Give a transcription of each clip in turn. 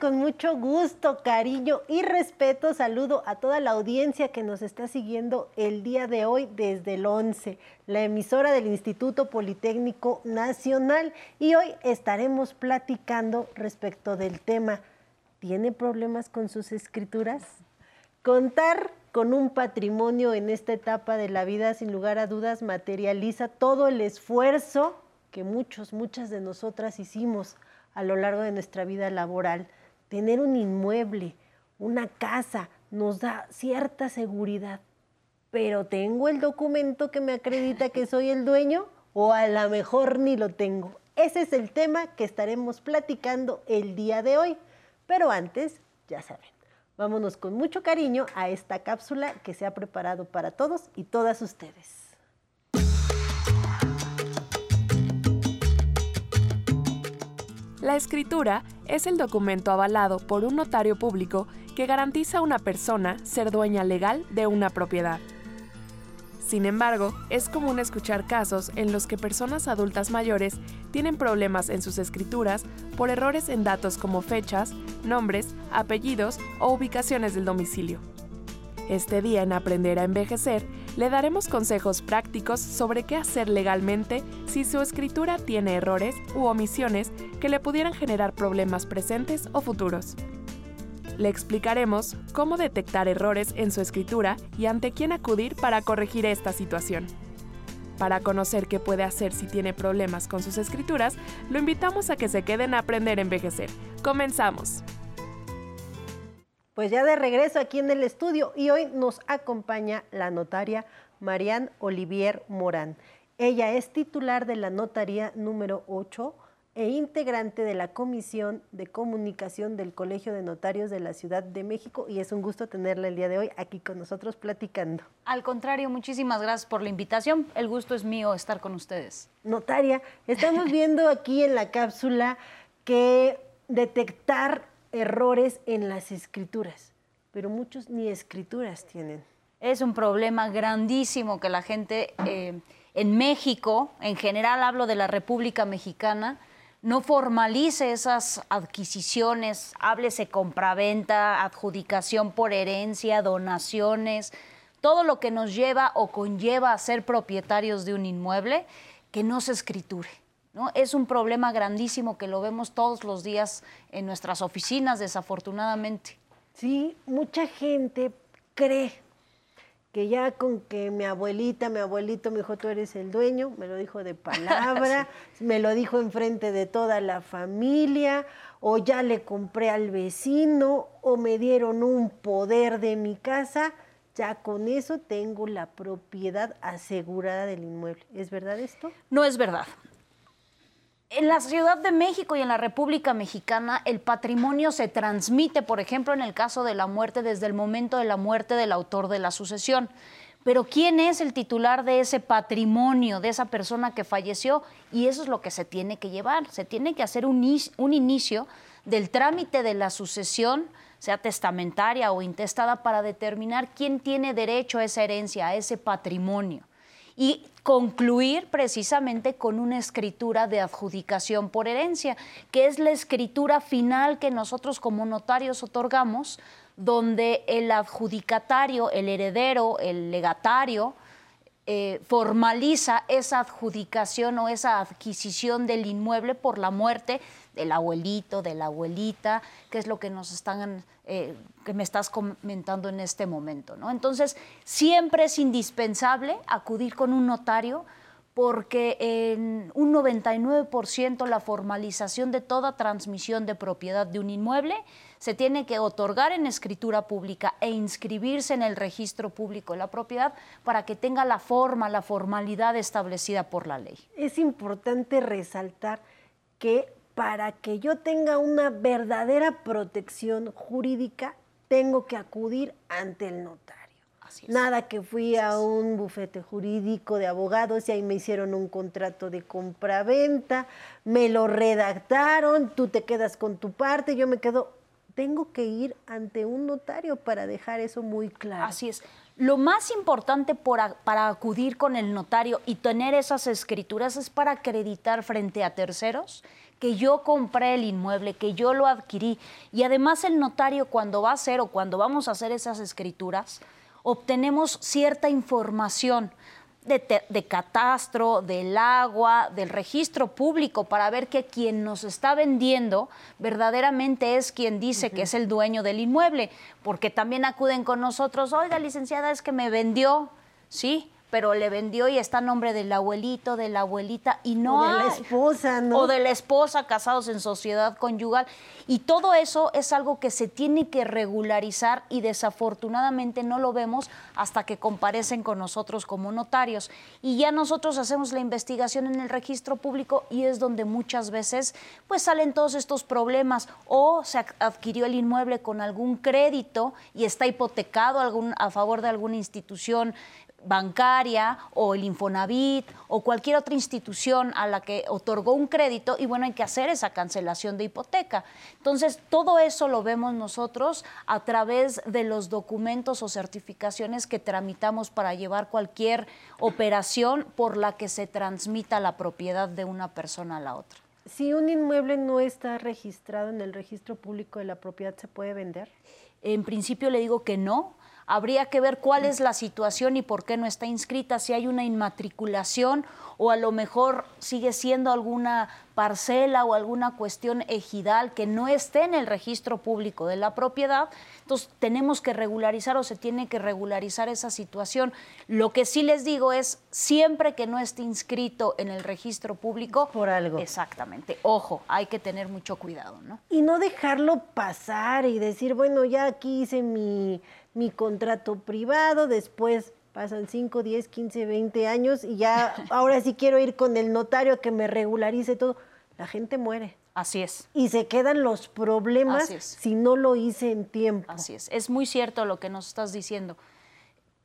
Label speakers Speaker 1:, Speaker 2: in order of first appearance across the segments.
Speaker 1: Con mucho gusto, cariño y respeto saludo a toda la audiencia que nos está siguiendo el día de hoy desde el 11, la emisora del Instituto Politécnico Nacional y hoy estaremos platicando respecto del tema ¿Tiene problemas con sus escrituras? Contar con un patrimonio en esta etapa de la vida sin lugar a dudas materializa todo el esfuerzo que muchos, muchas de nosotras hicimos a lo largo de nuestra vida laboral. Tener un inmueble, una casa, nos da cierta seguridad. Pero tengo el documento que me acredita que soy el dueño o a lo mejor ni lo tengo. Ese es el tema que estaremos platicando el día de hoy. Pero antes, ya saben, vámonos con mucho cariño a esta cápsula que se ha preparado para todos y todas ustedes.
Speaker 2: La escritura es el documento avalado por un notario público que garantiza a una persona ser dueña legal de una propiedad. Sin embargo, es común escuchar casos en los que personas adultas mayores tienen problemas en sus escrituras por errores en datos como fechas, nombres, apellidos o ubicaciones del domicilio. Este día en Aprender a Envejecer le daremos consejos prácticos sobre qué hacer legalmente si su escritura tiene errores u omisiones que le pudieran generar problemas presentes o futuros. Le explicaremos cómo detectar errores en su escritura y ante quién acudir para corregir esta situación. Para conocer qué puede hacer si tiene problemas con sus escrituras, lo invitamos a que se queden a aprender a envejecer. Comenzamos
Speaker 1: pues ya de regreso aquí en el estudio y hoy nos acompaña la notaria Marianne Olivier Morán. Ella es titular de la notaría número 8 e integrante de la Comisión de Comunicación del Colegio de Notarios de la Ciudad de México y es un gusto tenerla el día de hoy aquí con nosotros platicando.
Speaker 3: Al contrario, muchísimas gracias por la invitación. El gusto es mío estar con ustedes.
Speaker 1: Notaria, estamos viendo aquí en la cápsula que detectar errores en las escrituras, pero muchos ni escrituras tienen.
Speaker 3: Es un problema grandísimo que la gente eh, en México, en general hablo de la República Mexicana, no formalice esas adquisiciones, háblese compraventa, adjudicación por herencia, donaciones, todo lo que nos lleva o conlleva a ser propietarios de un inmueble, que no se escriture. Es un problema grandísimo que lo vemos todos los días en nuestras oficinas, desafortunadamente.
Speaker 1: Sí, mucha gente cree que ya con que mi abuelita, mi abuelito me dijo, tú eres el dueño, me lo dijo de palabra, me lo dijo enfrente de toda la familia, o ya le compré al vecino, o me dieron un poder de mi casa, ya con eso tengo la propiedad asegurada del inmueble. ¿Es verdad esto?
Speaker 3: No es verdad. En la Ciudad de México y en la República Mexicana el patrimonio se transmite, por ejemplo, en el caso de la muerte, desde el momento de la muerte del autor de la sucesión. Pero ¿quién es el titular de ese patrimonio, de esa persona que falleció? Y eso es lo que se tiene que llevar. Se tiene que hacer un, inicio del trámite de la sucesión, sea testamentaria o intestada, para determinar quién tiene derecho a esa herencia, a ese patrimonio y concluir precisamente con una escritura de adjudicación por herencia, que es la escritura final que nosotros como notarios otorgamos, donde el adjudicatario, el heredero, el legatario, eh, formaliza esa adjudicación o esa adquisición del inmueble por la muerte del abuelito, de la abuelita, que es lo que nos están, eh, que me estás comentando en este momento. ¿no? Entonces, siempre es indispensable acudir con un notario porque en un 99% la formalización de toda transmisión de propiedad de un inmueble se tiene que otorgar en escritura pública e inscribirse en el registro público de la propiedad para que tenga la forma, la formalidad establecida por la ley.
Speaker 1: Es importante resaltar que para que yo tenga una verdadera protección jurídica, tengo que acudir ante el notario. Nada que fui a un bufete jurídico de abogados y ahí me hicieron un contrato de compraventa, me lo redactaron, tú te quedas con tu parte, yo me quedo. Tengo que ir ante un notario para dejar eso muy claro.
Speaker 3: Así es. Lo más importante para acudir con el notario y tener esas escrituras es para acreditar frente a terceros que yo compré el inmueble, que yo lo adquirí. Y además el notario cuando va a hacer o cuando vamos a hacer esas escrituras, obtenemos cierta información de, catastro, del agua, del registro público, para ver que quien nos está vendiendo verdaderamente es quien dice que es el dueño del inmueble, porque también acuden con nosotros, oiga, licenciada, es que me vendió, ¿sí? Pero le vendió y está a nombre del abuelito, de la abuelita y no
Speaker 1: o de la esposa, ¿no?
Speaker 3: O de la esposa casados en sociedad conyugal. Y todo eso es algo que se tiene que regularizar y desafortunadamente no lo vemos hasta que comparecen con nosotros como notarios. Y ya nosotros hacemos la investigación en el registro público y es donde muchas veces pues salen todos estos problemas. O se adquirió el inmueble con algún crédito y está hipotecado algún, a favor de alguna institución bancaria o el Infonavit o cualquier otra institución a la que otorgó un crédito y bueno, hay que hacer esa cancelación de hipoteca. Entonces, todo eso lo vemos nosotros a través de los documentos o certificaciones que tramitamos para llevar cualquier operación por la que se transmita la propiedad de una persona a la otra.
Speaker 1: Si un inmueble no está registrado en el registro público de la propiedad, ¿se puede vender?
Speaker 3: En principio le digo que no, Habría que ver cuál es la situación y por qué no está inscrita, si hay una inmatriculación o a lo mejor sigue siendo alguna parcela o alguna cuestión ejidal que no esté en el registro público de la propiedad. Entonces tenemos que regularizar o se tiene que regularizar esa situación. Lo que sí les digo es, siempre que no esté inscrito en el registro público...
Speaker 1: Por algo.
Speaker 3: Exactamente. Ojo, hay que tener mucho cuidado, ¿no?
Speaker 1: Y no dejarlo pasar y decir, bueno, ya aquí hice mi mi contrato privado, después pasan 5, 10, 15, 20 años y ya ahora sí quiero ir con el notario que me regularice todo. La gente muere.
Speaker 3: Así es.
Speaker 1: Y se quedan los problemas si no lo hice en tiempo.
Speaker 3: Así es. Es muy cierto lo que nos estás diciendo.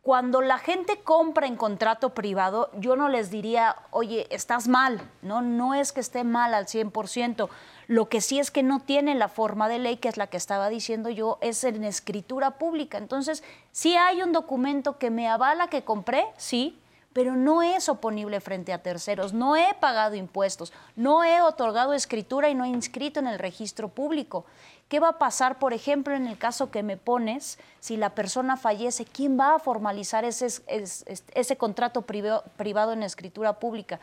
Speaker 3: Cuando la gente compra en contrato privado, yo no les diría, oye, estás mal. No, no es que esté mal al 100%. Lo que sí es que no tiene la forma de ley, que es la que estaba diciendo yo, es en escritura pública. Entonces, sí hay un documento que me avala que compré, sí, pero no es oponible frente a terceros, no he pagado impuestos, no he otorgado escritura y no he inscrito en el registro público. ¿Qué va a pasar, por ejemplo, en el caso que me pones, si la persona fallece? ¿Quién va a formalizar ese, ese, contrato privado en escritura pública?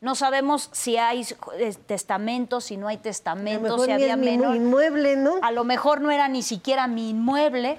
Speaker 3: No sabemos si hay eh, testamentos, si no hay testamentos, si había
Speaker 1: menos. inmueble, ¿no?
Speaker 3: A lo mejor no era ni siquiera mi inmueble.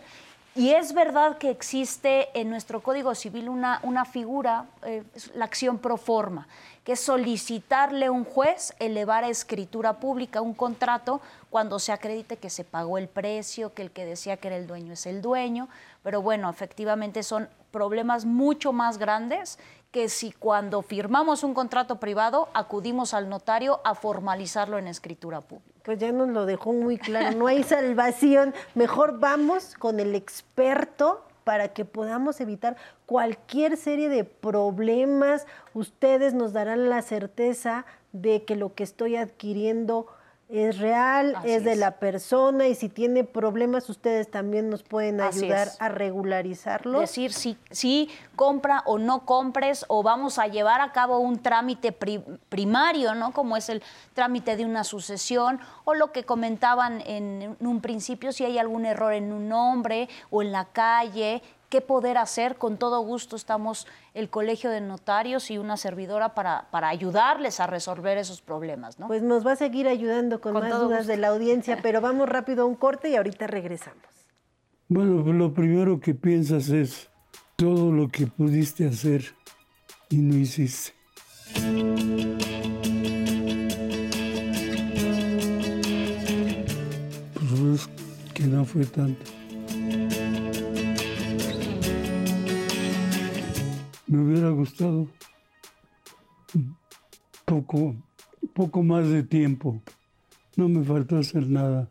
Speaker 3: Y es verdad que existe en nuestro Código Civil una, una figura, eh, la acción pro forma, que es solicitarle a un juez elevar a escritura pública un contrato cuando se acredite que se pagó el precio, que el que decía que era el dueño es el dueño. Pero bueno, efectivamente son problemas mucho más grandes que si cuando firmamos un contrato privado acudimos al notario a formalizarlo en escritura pública.
Speaker 1: Pues ya nos lo dejó muy claro, no hay salvación, mejor vamos con el experto para que podamos evitar cualquier serie de problemas. Ustedes nos darán la certeza de que lo que estoy adquiriendo es real, es de la persona y si tiene problemas ustedes también nos pueden ayudar a regularizarlo.
Speaker 3: Decir si, si compra o no compres o vamos a llevar a cabo un trámite primario, ¿no? Como es el trámite de una sucesión o lo que comentaban en un principio, si hay algún error en un nombre o en la calle, qué poder hacer. Con todo gusto estamos el Colegio de Notarios y una servidora para, para ayudarles a resolver esos problemas. ¿no?
Speaker 1: Pues nos va a seguir ayudando con, más dudas de la audiencia, pero vamos rápido a un corte y ahorita regresamos.
Speaker 4: Bueno, lo primero que piensas es todo lo que pudiste hacer y no hiciste. Pues que no fue tanto. Me hubiera gustado poco, poco más de tiempo. No me faltó hacer nada,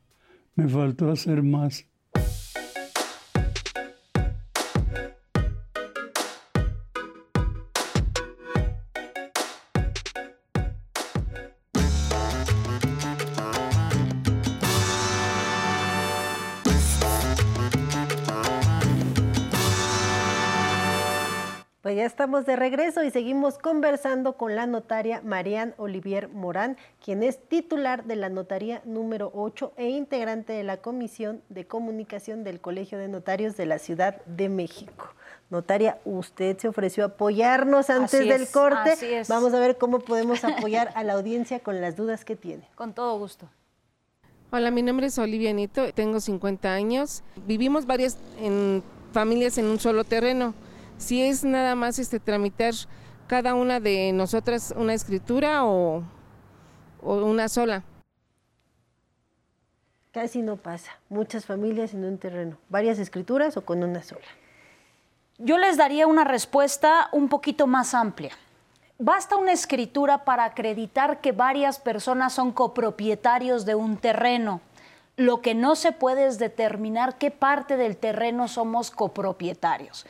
Speaker 4: me faltó hacer más.
Speaker 1: Estamos de regreso y seguimos conversando con la notaria Marian Olivier Morán, quien es titular de la notaría número 8 e integrante de la Comisión de Comunicación del Colegio de Notarios de la Ciudad de México. Notaria, usted se ofreció a apoyarnos antes del corte. Vamos a ver cómo podemos apoyar a la audiencia con las dudas que tiene.
Speaker 3: Con todo gusto.
Speaker 5: Hola, mi nombre es Olivia Nito, tengo 50 años. Vivimos varias en familias en un solo terreno. Si es nada más este tramitar cada una de nosotras una escritura o, o una sola.
Speaker 1: Casi no pasa. Muchas familias en un terreno. ¿Varias escrituras o con una sola?
Speaker 3: Yo les daría una respuesta un poquito más amplia. Basta una escritura para acreditar que varias personas son copropietarios de un terreno. Lo que no se puede es determinar qué parte del terreno somos copropietarios.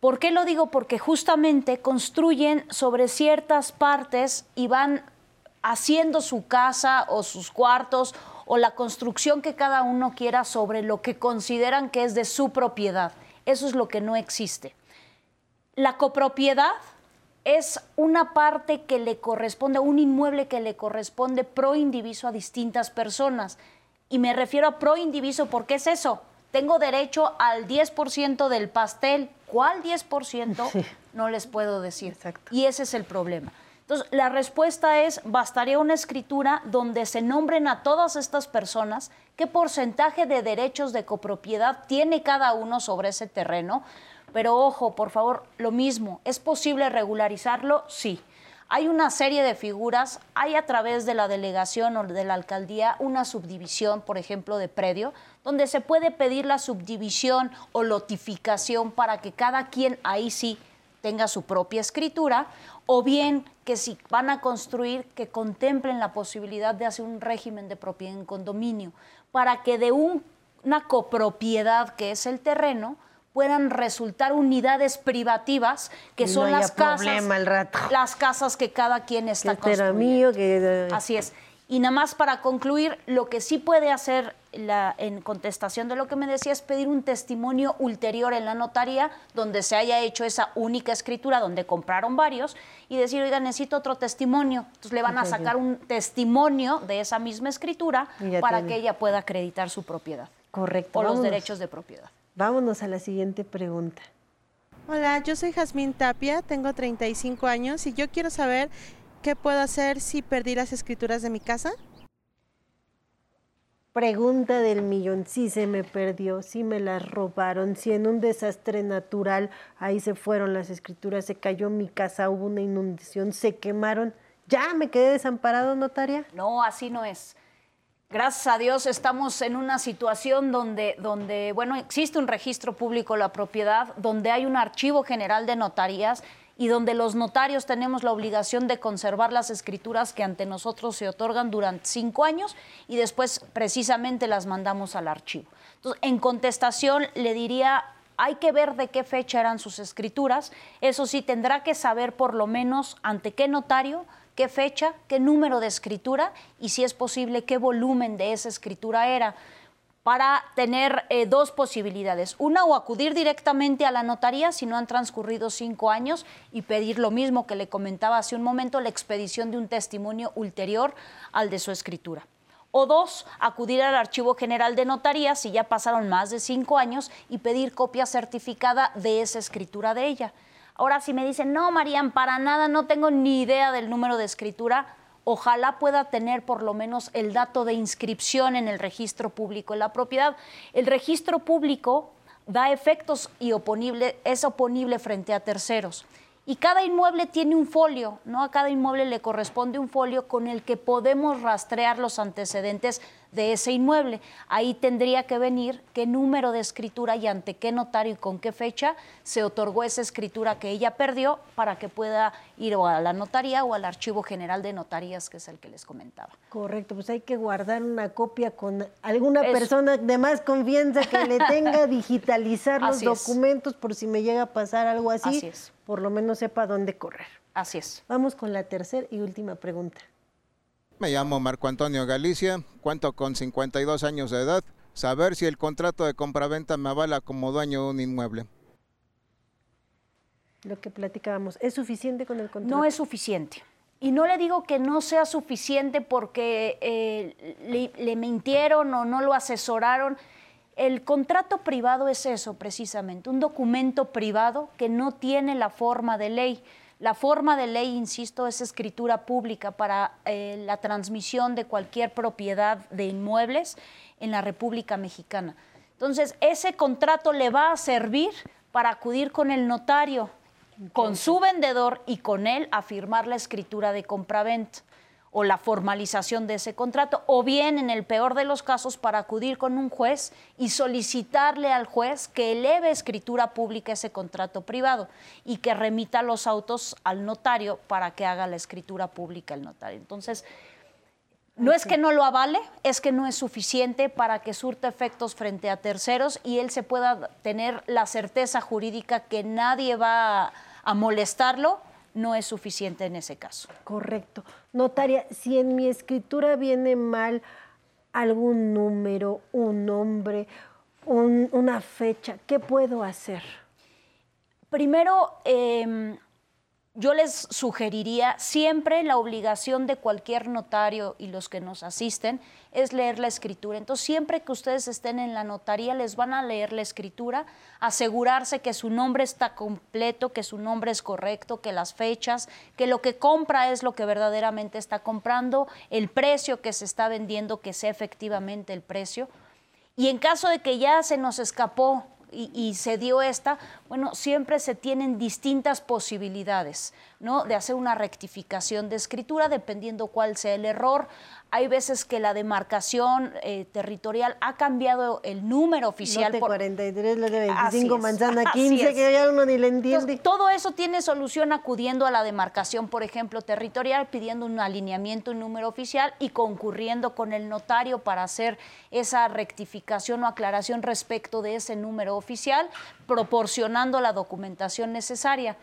Speaker 3: ¿Por qué lo digo? Porque justamente construyen sobre ciertas partes y van haciendo su casa o sus cuartos o la construcción que cada uno quiera sobre lo que consideran que es de su propiedad. Eso es lo que no existe. La copropiedad es una parte que le corresponde, un inmueble que le corresponde pro indiviso a distintas personas. Y me refiero a pro indiviso porque es eso. Tengo derecho al 10% del pastel. ¿Cuál 10%? No les puedo decir. Y ese es el problema. Entonces, la respuesta es, bastaría una escritura donde se nombren a todas estas personas, qué porcentaje de derechos de copropiedad tiene cada uno sobre ese terreno. Pero ojo, por favor, lo mismo, ¿es posible regularizarlo? Sí. Hay una serie de figuras, hay a través de la delegación o de la alcaldía una subdivisión, por ejemplo, de predio, donde se puede pedir la subdivisión o lotificación para que cada quien ahí sí tenga su propia escritura, o bien que si van a construir, que contemplen la posibilidad de hacer un régimen de propiedad en condominio, para que de una copropiedad que es el terreno, puedan resultar unidades privativas que son las casas, las casas que cada quien está construyendo.
Speaker 1: que...
Speaker 3: Así es. Y nada más para concluir, lo que sí puede hacer la, en contestación de lo que me decía es pedir un testimonio ulterior en la notaría donde se haya hecho esa única escritura donde compraron varios y decir, oiga, necesito otro testimonio. Entonces le van a sacar un testimonio de esa misma escritura para que ella pueda acreditar su propiedad.
Speaker 1: Correcto.
Speaker 3: O los derechos de propiedad.
Speaker 1: Vámonos a la siguiente pregunta.
Speaker 6: Hola, yo soy Jazmín Tapia, tengo 35 años y yo quiero saber ¿Qué puedo hacer si perdí las escrituras de mi casa?
Speaker 1: Pregunta del millón, si se me perdió, si me las robaron, si en un desastre natural ahí se fueron las escrituras, se cayó mi casa, hubo una inundación, se quemaron, ¿ya me quedé desamparado, notaria?
Speaker 3: No, así no es. Gracias a Dios estamos en una situación donde, donde, bueno, existe un registro público de la propiedad, donde hay un archivo general de notarías y donde los notarios tenemos la obligación de conservar las escrituras que ante nosotros se otorgan durante cinco años y después precisamente las mandamos al archivo. Entonces, en contestación le diría, hay que ver de qué fecha eran sus escrituras, eso sí, tendrá que saber por lo menos ante qué notario, qué fecha, qué número de escritura y si es posible qué volumen de esa escritura era para tener eh, dos posibilidades. Una, o acudir directamente a la notaría si no han transcurrido cinco años y pedir lo mismo que le comentaba hace un momento, la expedición de un testimonio ulterior al de su escritura. O dos, acudir al Archivo General de Notaría si ya pasaron más de cinco años y pedir copia certificada de esa escritura de ella. Ahora, si me dicen, no, Marían, para nada, no tengo ni idea del número de escritura, ojalá pueda tener por lo menos el dato de inscripción en el registro público de la propiedad. El registro público da efectos y es oponible frente a terceros. Y cada inmueble tiene un folio, ¿no? A cada inmueble le corresponde un folio con el que podemos rastrear los antecedentes de ese inmueble. Ahí tendría que venir qué número de escritura y ante qué notario y con qué fecha se otorgó esa escritura que ella perdió para que pueda ir a la notaría o al Archivo General de Notarías, que es el que les comentaba.
Speaker 1: Correcto, pues hay que guardar una copia con alguna persona de más confianza que le tenga, digitalizar los documentos por si me llega a pasar algo así, así es. por lo menos sepa dónde correr.
Speaker 3: Así es.
Speaker 1: Vamos con la tercera y última pregunta.
Speaker 7: Me llamo Marco Antonio Galicia, cuento con 52 años de edad. Saber si el contrato de compraventa me avala como dueño de un inmueble.
Speaker 1: Lo que platicábamos, ¿es suficiente con el contrato?
Speaker 3: No es suficiente. Y no le digo que no sea suficiente porque eh, le, le mintieron o no lo asesoraron. El contrato privado es eso precisamente, un documento privado que no tiene la forma de ley. La forma de ley, insisto, es escritura pública para eh, la transmisión de cualquier propiedad de inmuebles en la República Mexicana. Entonces, ese contrato le va a servir para acudir con el notario, con su vendedor y con él a firmar la escritura de compraventa o la formalización de ese contrato, o bien, en el peor de los casos, para acudir con un juez y solicitarle al juez que eleve escritura pública ese contrato privado y que remita los autos al notario para que haga la escritura pública el notario. Entonces, no es que no lo avale, es que no es suficiente para que surta efectos frente a terceros y él se pueda tener la certeza jurídica que nadie va a molestarlo no es suficiente en ese caso.
Speaker 1: Correcto. Notaria, si en mi escritura viene mal algún número, un nombre, una fecha, ¿qué puedo hacer?
Speaker 3: Primero, eh, yo les sugeriría siempre la obligación de cualquier notario y los que nos asisten es leer la escritura. Entonces, siempre que ustedes estén en la notaría, les van a leer la escritura, asegurarse que su nombre está completo, que su nombre es correcto, que las fechas, que lo que compra es lo que verdaderamente está comprando, el precio que se está vendiendo, que sea efectivamente el precio. Y en caso de que ya se nos escapó y, se dio esta, bueno, siempre se tienen distintas posibilidades, ¿no? De hacer una rectificación de escritura dependiendo cuál sea el error. Hay veces que la demarcación eh, territorial ha cambiado el número oficial.
Speaker 1: Lote 43, lote 25, manzana 15, que ya uno ni le entiende.
Speaker 3: todo eso tiene solución acudiendo a la demarcación, por ejemplo, territorial, pidiendo un alineamiento, un número oficial y concurriendo con el notario para hacer esa rectificación o aclaración respecto de ese número oficial, proporcionando la documentación necesaria.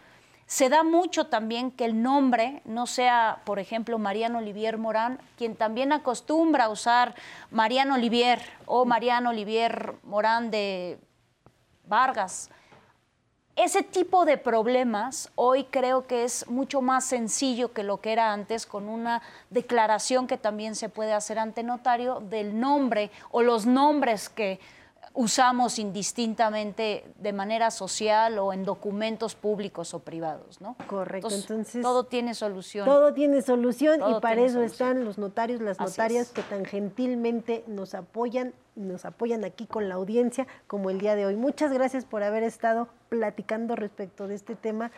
Speaker 3: Se da mucho también que el nombre no sea, por ejemplo, Mariano Olivier Morán, quien también acostumbra a usar Mariano Olivier o Mariano Olivier Morán de Vargas. Ese tipo de problemas hoy creo que es mucho más sencillo que lo que era antes con una declaración que también se puede hacer ante notario del nombre o los nombres que usamos indistintamente de manera social o en documentos públicos o privados, ¿no?
Speaker 1: Correcto. Entonces,
Speaker 3: todo tiene solución.
Speaker 1: Todo tiene solución y para eso están los notarios, las notarias que tan gentilmente nos apoyan, nos apoyan aquí con la audiencia como el día de hoy. Muchas gracias por haber estado platicando respecto de este tema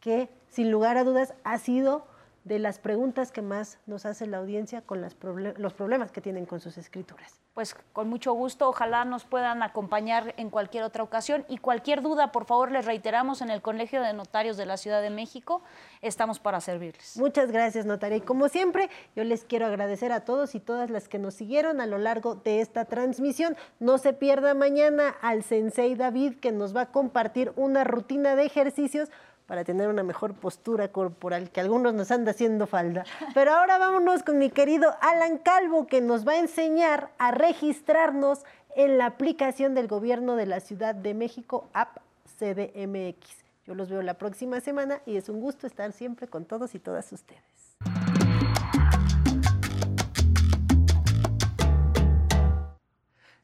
Speaker 1: que sin lugar a dudas ha sido de las preguntas que más nos hace la audiencia con los problemas que tienen con sus escrituras.
Speaker 3: Pues con mucho gusto, ojalá nos puedan acompañar en cualquier otra ocasión y cualquier duda, por favor, les reiteramos en el Colegio de Notarios de la Ciudad de México, estamos para servirles.
Speaker 1: Muchas gracias, notaria. Y como siempre, yo les quiero agradecer a todos y todas las que nos siguieron a lo largo de esta transmisión. No se pierda mañana al Sensei David, que nos va a compartir una rutina de ejercicios para tener una mejor postura corporal, que algunos nos anda haciendo falda. Pero ahora vámonos con mi querido Alan Calvo, que nos va a enseñar a registrarnos en la aplicación del gobierno de la Ciudad de México, App CDMX. Yo los veo la próxima semana y es un gusto estar siempre con todos y todas ustedes.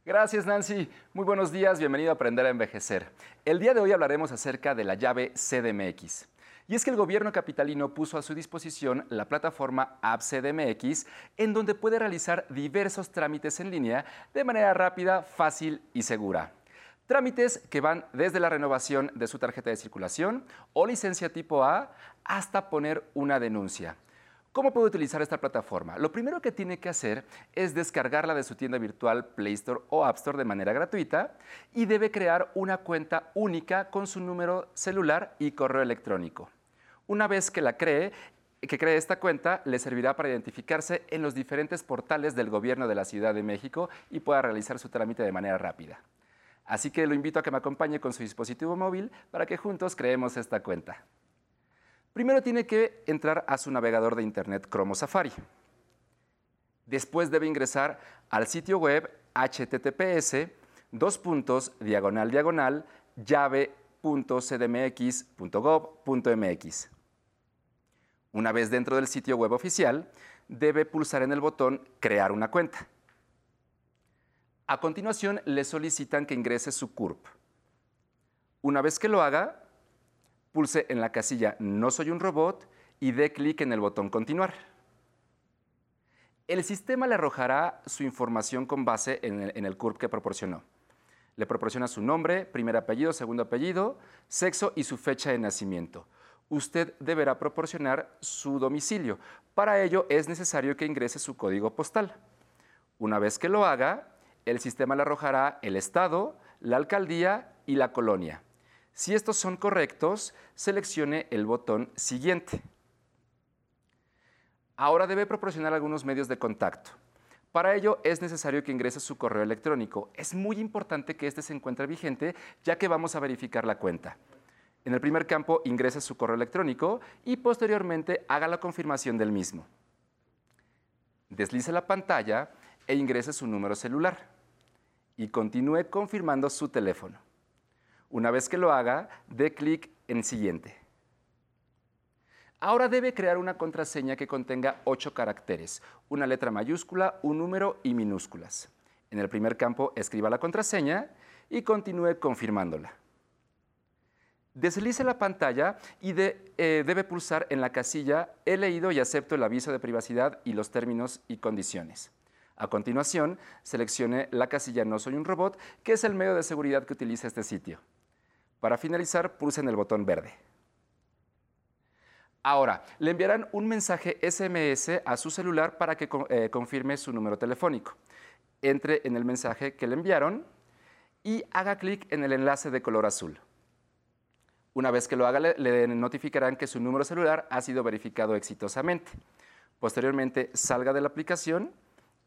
Speaker 8: Gracias Nancy, muy buenos días, bienvenido a Aprender a Envejecer. El día de hoy hablaremos acerca de la llave CDMX. Y es que el gobierno capitalino puso a su disposición la plataforma App CDMX, en donde puede realizar diversos trámites en línea de manera rápida, fácil y segura. Trámites que van desde la renovación de su tarjeta de circulación o licencia tipo A hasta poner una denuncia. ¿Cómo puede utilizar esta plataforma? Lo primero que tiene que hacer es descargarla de su tienda virtual Play Store o App Store de manera gratuita y debe crear una cuenta única con su número celular y correo electrónico. Una vez que la cree, que cree esta cuenta le servirá para identificarse en los diferentes portales del gobierno de la Ciudad de México y pueda realizar su trámite de manera rápida. Así que lo invito a que me acompañe con su dispositivo móvil para que juntos creemos esta cuenta. Primero tiene que entrar a su navegador de Internet Chrome Safari. Después debe ingresar al sitio web https dos puntos diagonal diagonal llave go.cdmx.gov.mx. Una vez dentro del sitio web oficial, debe pulsar en el botón Crear una cuenta. A continuación, le solicitan que ingrese su CURP. Una vez que lo haga, pulse en la casilla No soy un robot y dé clic en el botón Continuar. El sistema le arrojará su información con base en el, en el CURP que proporcionó. Le proporciona su nombre, primer apellido, segundo apellido, sexo y su fecha de nacimiento. Usted deberá proporcionar su domicilio. Para ello es necesario que ingrese su código postal. Una vez que lo haga, el sistema le arrojará el estado, la alcaldía y la colonia. Si estos son correctos, seleccione el botón Siguiente. Ahora debe proporcionar algunos medios de contacto. Para ello es necesario que ingrese su correo electrónico. Es muy importante que este se encuentre vigente ya que vamos a verificar la cuenta. En el primer campo ingrese su correo electrónico y posteriormente haga la confirmación del mismo. Deslice la pantalla e ingrese su número celular y continúe confirmando su teléfono. Una vez que lo haga, dé clic en Siguiente. Ahora debe crear una contraseña que contenga ocho caracteres, una letra mayúscula, un número y minúsculas. En el primer campo escriba la contraseña y continúe confirmándola. Deslice la pantalla y eh, debe pulsar en la casilla He leído y acepto el aviso de privacidad y los términos y condiciones. A continuación, seleccione la casilla No soy un robot, que es el medio de seguridad que utiliza este sitio. Para finalizar, pulsen el botón verde. Ahora, le enviarán un mensaje SMS a su celular para que eh, confirme su número telefónico. Entre en el mensaje que le enviaron y haga clic en el enlace de color azul. Una vez que lo haga, le notificarán que su número celular ha sido verificado exitosamente. Posteriormente, salga de la aplicación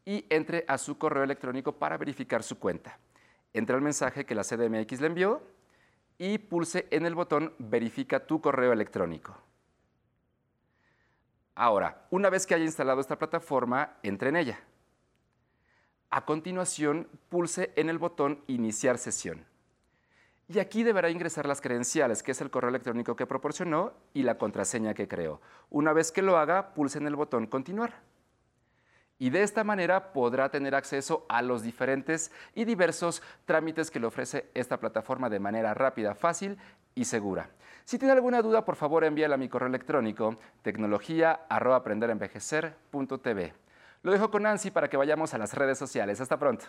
Speaker 8: y entre a su correo electrónico para verificar su cuenta. Entre el mensaje que la CDMX le envió y pulse en el botón Verifica tu correo electrónico. Ahora, una vez que haya instalado esta plataforma, entre en ella. A continuación, pulse en el botón Iniciar sesión. Y aquí deberá ingresar las credenciales, que es el correo electrónico que proporcionó y la contraseña que creó. Una vez que lo haga, pulse en el botón Continuar y de esta manera podrá tener acceso a los diferentes y diversos trámites que le ofrece esta plataforma de manera rápida, fácil y segura. Si tiene alguna duda, por favor envíala a mi correo electrónico tecnología@aprenderenvejecer.tv. Lo dejo con Nancy para que vayamos a las redes sociales. Hasta pronto.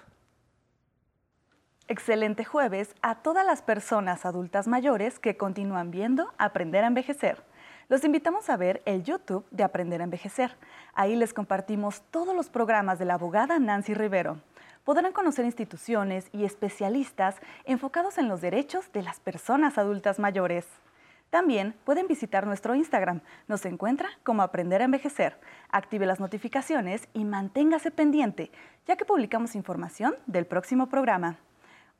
Speaker 9: Excelente jueves a todas las personas adultas mayores que continúan viendo Aprender a Envejecer. Los invitamos a ver el YouTube de Aprender a Envejecer. Ahí les compartimos todos los programas de la abogada Nancy Rivero. Podrán conocer instituciones y especialistas enfocados en los derechos de las personas adultas mayores. También pueden visitar nuestro Instagram. Nos encuentra como Aprender a Envejecer. Active las notificaciones y manténgase pendiente, ya que publicamos información del próximo programa.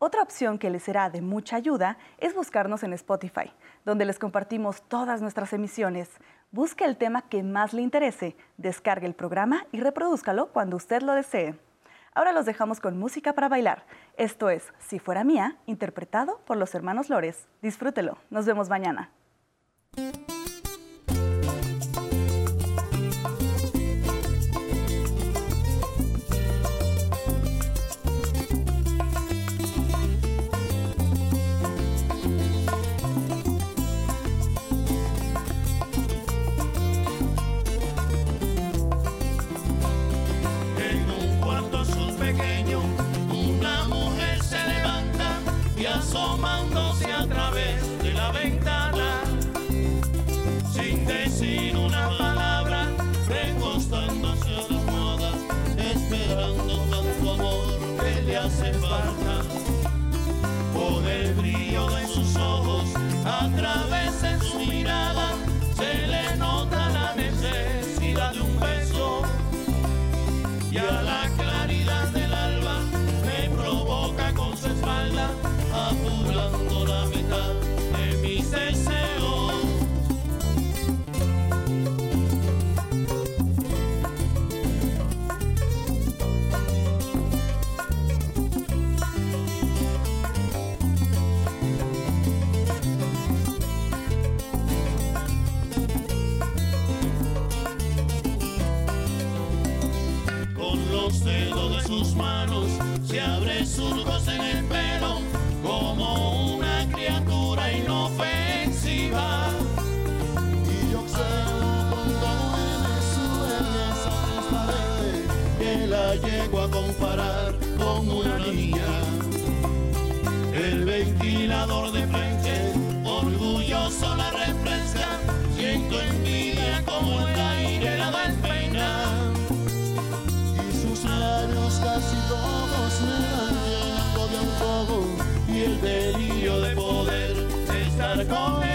Speaker 9: Otra opción que les será de mucha ayuda es buscarnos en Spotify, donde les compartimos todas nuestras emisiones. Busque el tema que más le interese, descargue el programa y reprodúzcalo cuando usted lo desee. Ahora los dejamos con música para bailar. Esto es Si fuera mía, interpretado por los hermanos Lores. Disfrútelo. Nos vemos mañana.
Speaker 10: Delirio de poder estar con ella.